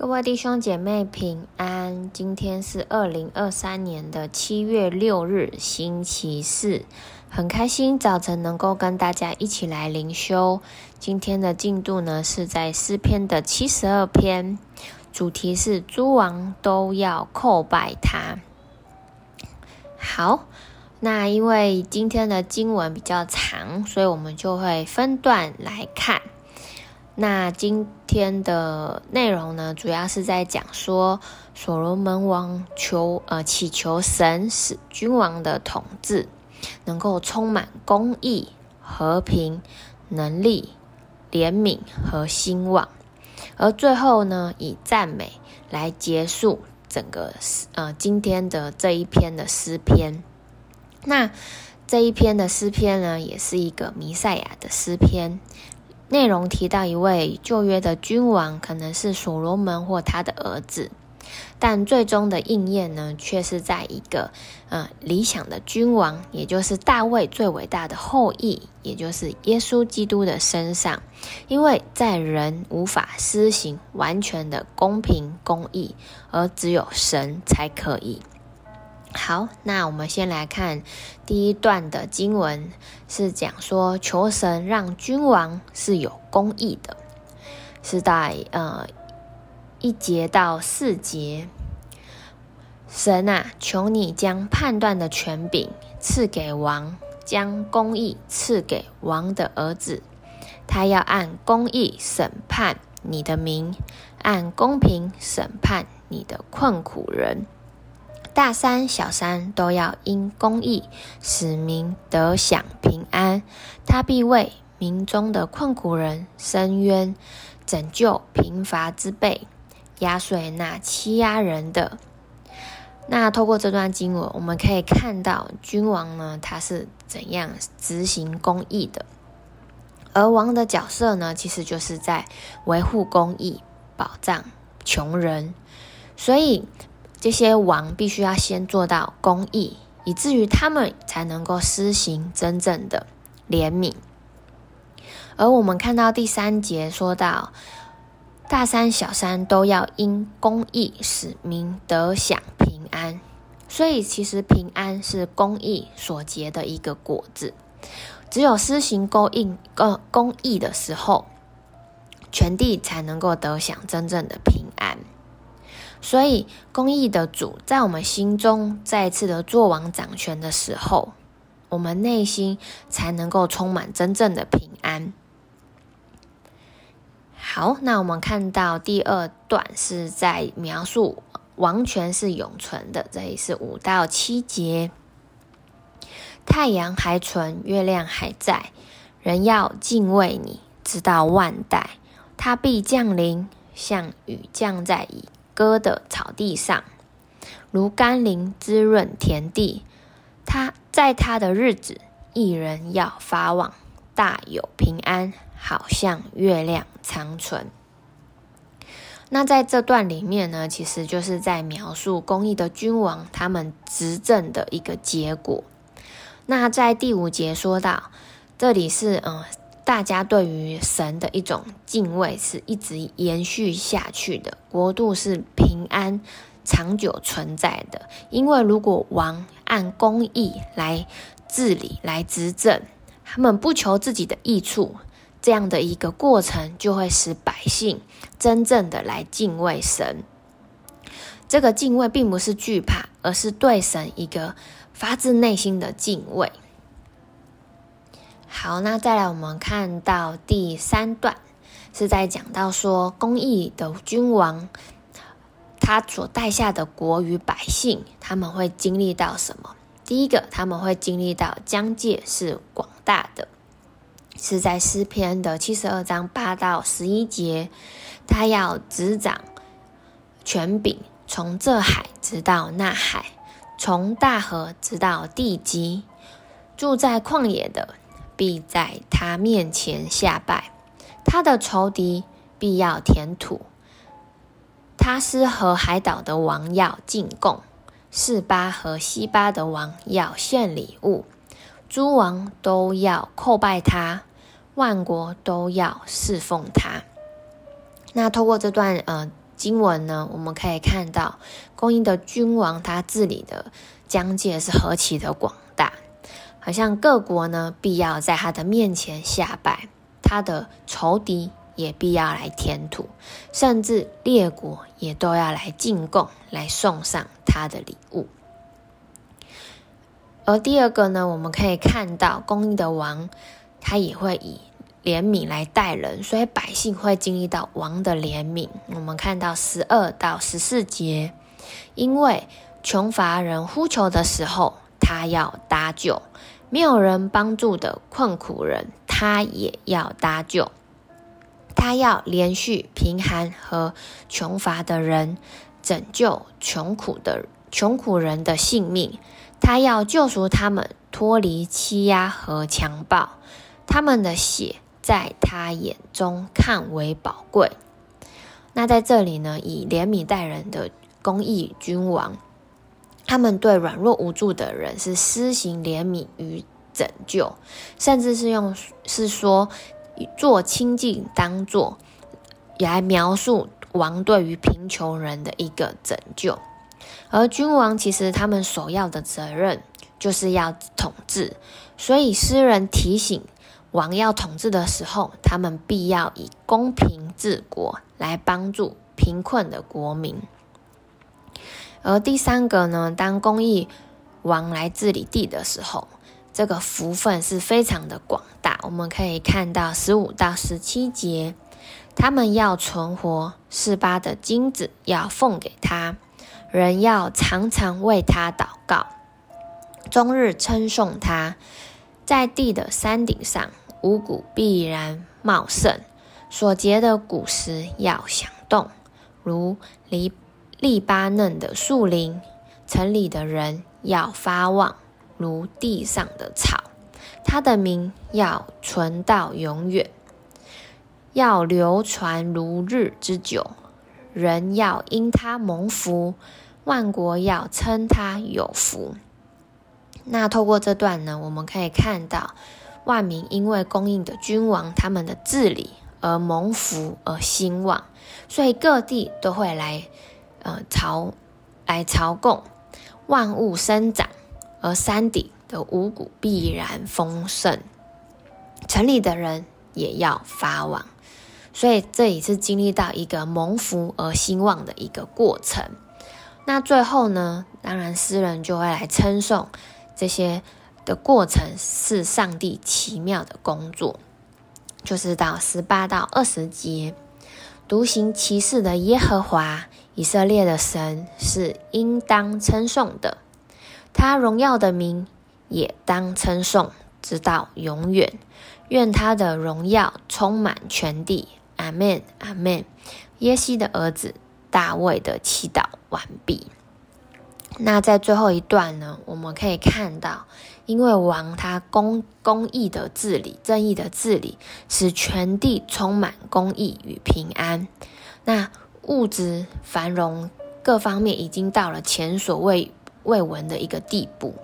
各位弟兄姐妹平安，今天是二零二三年的七月六日，星期四，很开心早晨能够跟大家一起来灵修。今天的进度呢是在诗篇的七十二篇，主题是诸王都要叩拜他。好，那因为今天的经文比较长，所以我们就会分段来看。那今天的内容呢，主要是在讲说所罗门王求呃祈求神使君王的统治能够充满公义、和平、能力、怜悯和兴旺，而最后呢，以赞美来结束整个呃今天的这一篇的诗篇。那这一篇的诗篇呢，也是一个弥赛亚的诗篇。内容提到一位旧约的君王，可能是所罗门或他的儿子，但最终的应验呢，却是在一个呃理想的君王，也就是大卫最伟大的后裔，也就是耶稣基督的身上，因为在人无法施行完全的公平公义，而只有神才可以。好，那我们先来看第一段的经文，是讲说求神让君王是有公义的，是在呃一节到四节。神啊，求你将判断的权柄赐给王，将公义赐给王的儿子，他要按公义审判你的民，按公平审判你的困苦人。大山小山都要因公义使民得享平安，他必为民中的困苦人伸冤，拯救贫乏之辈，压碎那欺压人的。那透过这段经文，我们可以看到君王呢，他是怎样执行公义的，而王的角色呢，其实就是在维护公义，保障穷人，所以。这些王必须要先做到公义，以至于他们才能够施行真正的怜悯。而我们看到第三节说到，大山小山都要因公义使民得享平安。所以，其实平安是公义所结的一个果子。只有施行公义、公公义的时候，全地才能够得享真正的平安。所以，公义的主在我们心中再次的作王掌权的时候，我们内心才能够充满真正的平安。好，那我们看到第二段是在描述王权是永存的，这里是五到七节。太阳还存，月亮还在，人要敬畏你，直到万代。他必降临，像雨降在以割的草地上，如甘霖滋润田地。他在他的日子，一人要发旺，大有平安，好像月亮长存。那在这段里面呢，其实就是在描述公义的君王他们执政的一个结果。那在第五节说到，这里是嗯。大家对于神的一种敬畏是一直延续下去的，国度是平安长久存在的。因为如果王按公义来治理、来执政，他们不求自己的益处，这样的一个过程就会使百姓真正的来敬畏神。这个敬畏并不是惧怕，而是对神一个发自内心的敬畏。好，那再来，我们看到第三段是在讲到说，公义的君王，他所带下的国与百姓，他们会经历到什么？第一个，他们会经历到疆界是广大的，是在诗篇的七十二章八到十一节，他要执掌权柄，从这海直到那海，从大河直到地极，住在旷野的。必在他面前下拜，他的仇敌必要填土。他施和海岛的王要进贡，四巴和西巴的王要献礼物，诸王都要叩拜他，万国都要侍奉他。那透过这段呃经文呢，我们可以看到公义的君王他治理的疆界是何其的广大，好像各国呢必要在他的面前下拜，他的仇敌也必要来填土，甚至列国也都要来进贡，来送上他的礼物。而第二个呢，我们可以看到公义的王，他也会以怜悯来待人，所以百姓会经历到王的怜悯。我们看到十二到十四节，因为穷乏人呼求的时候，他要搭救；没有人帮助的困苦人，他也要搭救。他要连续贫寒和穷乏的人，拯救穷苦的穷苦人的性命。他要救赎他们脱离欺压和强暴，他们的血在他眼中看为宝贵。那在这里呢，以怜悯待人的公义君王，他们对软弱无助的人是施行怜悯与拯救，甚至是用是说做清净当做来描述王对于贫穷人的一个拯救。而君王其实他们首要的责任就是要统治，所以诗人提醒王要统治的时候，他们必要以公平治国来帮助贫困的国民。而第三个呢，当公义王来治理地的时候，这个福分是非常的广大。我们可以看到十五到十七节，他们要存活，四八的金子要奉给他。人要常常为他祷告，终日称颂他。在地的山顶上，五谷必然茂盛，所结的果实要响动，如黎利巴嫩的树林。城里的人要发旺，如地上的草。他的名要存到永远，要流传如日之久。人要因他蒙福，万国要称他有福。那透过这段呢，我们可以看到万民因为供应的君王他们的治理而蒙福而兴旺，所以各地都会来呃朝来朝贡，万物生长，而山顶的五谷必然丰盛，城里的人也要发旺。所以这也是经历到一个蒙福而兴旺的一个过程。那最后呢，当然诗人就会来称颂这些的过程是上帝奇妙的工作，就是到十八到二十节，独行其事的耶和华以色列的神是应当称颂的，他荣耀的名也当称颂，直到永远。愿他的荣耀充满全地。阿门，阿门。耶西的儿子大卫的祈祷完毕。那在最后一段呢，我们可以看到，因为王他公公义的治理、正义的治理，使全地充满公义与平安。那物质繁荣各方面已经到了前所未未闻的一个地步。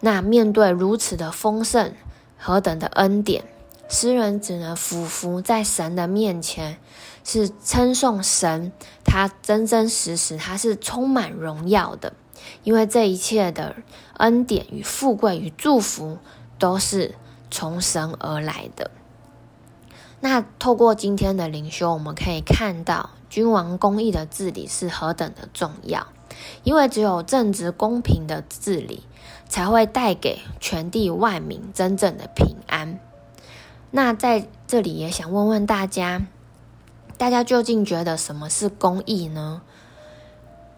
那面对如此的丰盛，何等的恩典！诗人只能俯伏在神的面前，是称颂神，他真真实实，他是充满荣耀的，因为这一切的恩典与富贵与祝福都是从神而来的。那透过今天的灵修，我们可以看到君王公义的治理是何等的重要，因为只有正直公平的治理，才会带给全地万民真正的平安。那在这里也想问问大家，大家究竟觉得什么是公义呢？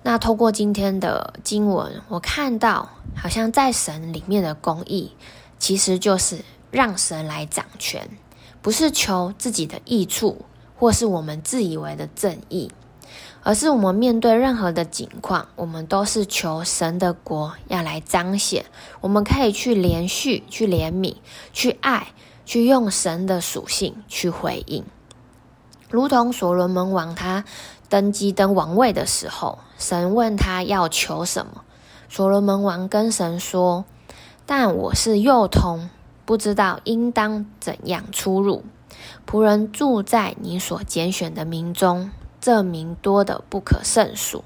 那透过今天的经文，我看到好像在神里面的公义，其实就是让神来掌权，不是求自己的益处，或是我们自以为的正义，而是我们面对任何的境况，我们都是求神的国要来彰显，我们可以去连续、去怜悯、去爱。去用神的属性去回应，如同所罗门王他登基登王位的时候，神问他要求什么，所罗门王跟神说：“但我是幼童，不知道应当怎样出入。仆人住在你所拣选的民中，这名多的不可胜数。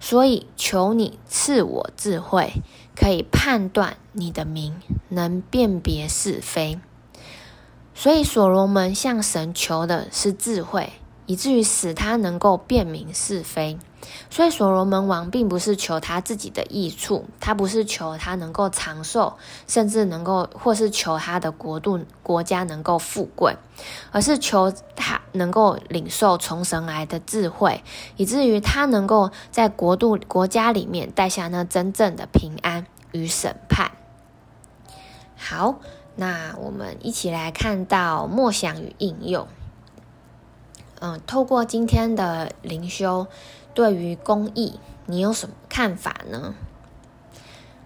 所以求你赐我智慧，可以判断你的名，能辨别是非。所以所罗门向神求的是智慧，以至于使他能够辨明是非。所以所罗门王并不是求他自己的益处，他不是求他能够长寿，甚至能够，或是求他的国度国家能够富贵，而是求他能够领受从神来的智慧，以至于他能够在国度国家里面带下那真正的平安与审判。好。那我们一起来看到默想与应用。嗯，透过今天的灵修，对于公益，你有什么看法呢？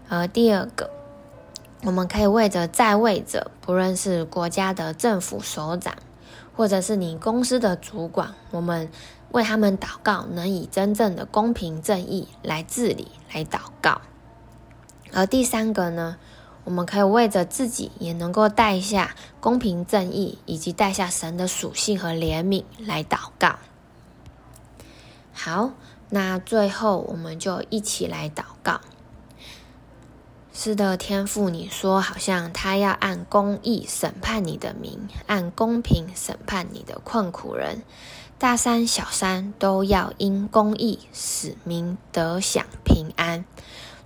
呃，第二个，我们可以为着在位者，不论是国家的政府首长，或者是你公司的主管，我们为他们祷告，能以真正的公平正义来治理，来祷告。而第三个呢？我们可以为着自己，也能够带下公平正义，以及带下神的属性和怜悯来祷告。好，那最后我们就一起来祷告。是的，天父，你说好像他要按公义审判你的民，按公平审判你的困苦人，大山小山都要因公义使民得享平安。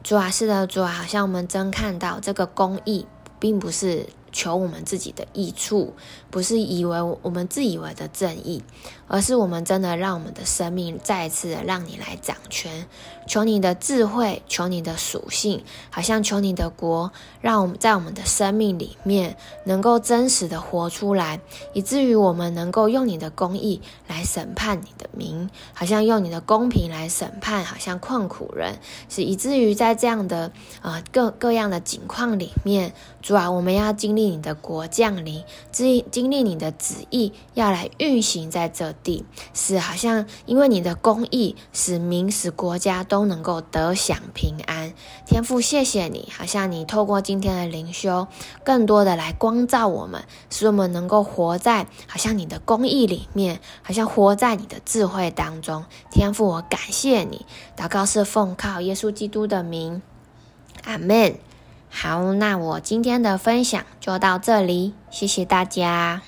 主啊，是的，主啊，好像我们真看到这个公益，并不是求我们自己的益处，不是以为我们自以为的正义，而是我们真的让我们的生命再一次的让你来掌权。求你的智慧，求你的属性，好像求你的国，让我们在我们的生命里面能够真实的活出来，以至于我们能够用你的公义来审判你的民，好像用你的公平来审判，好像困苦人，是以至于在这样的呃各各样的境况里面，主啊，我们要经历你的国降临，经经历你的旨意要来运行在这地，是好像因为你的公义使民使国家都。能够得享平安，天父，谢谢你，好像你透过今天的灵修，更多的来光照我们，使我们能够活在好像你的公义里面，好像活在你的智慧当中。天父，我感谢你，祷告是奉靠耶稣基督的名，阿门。好，那我今天的分享就到这里，谢谢大家。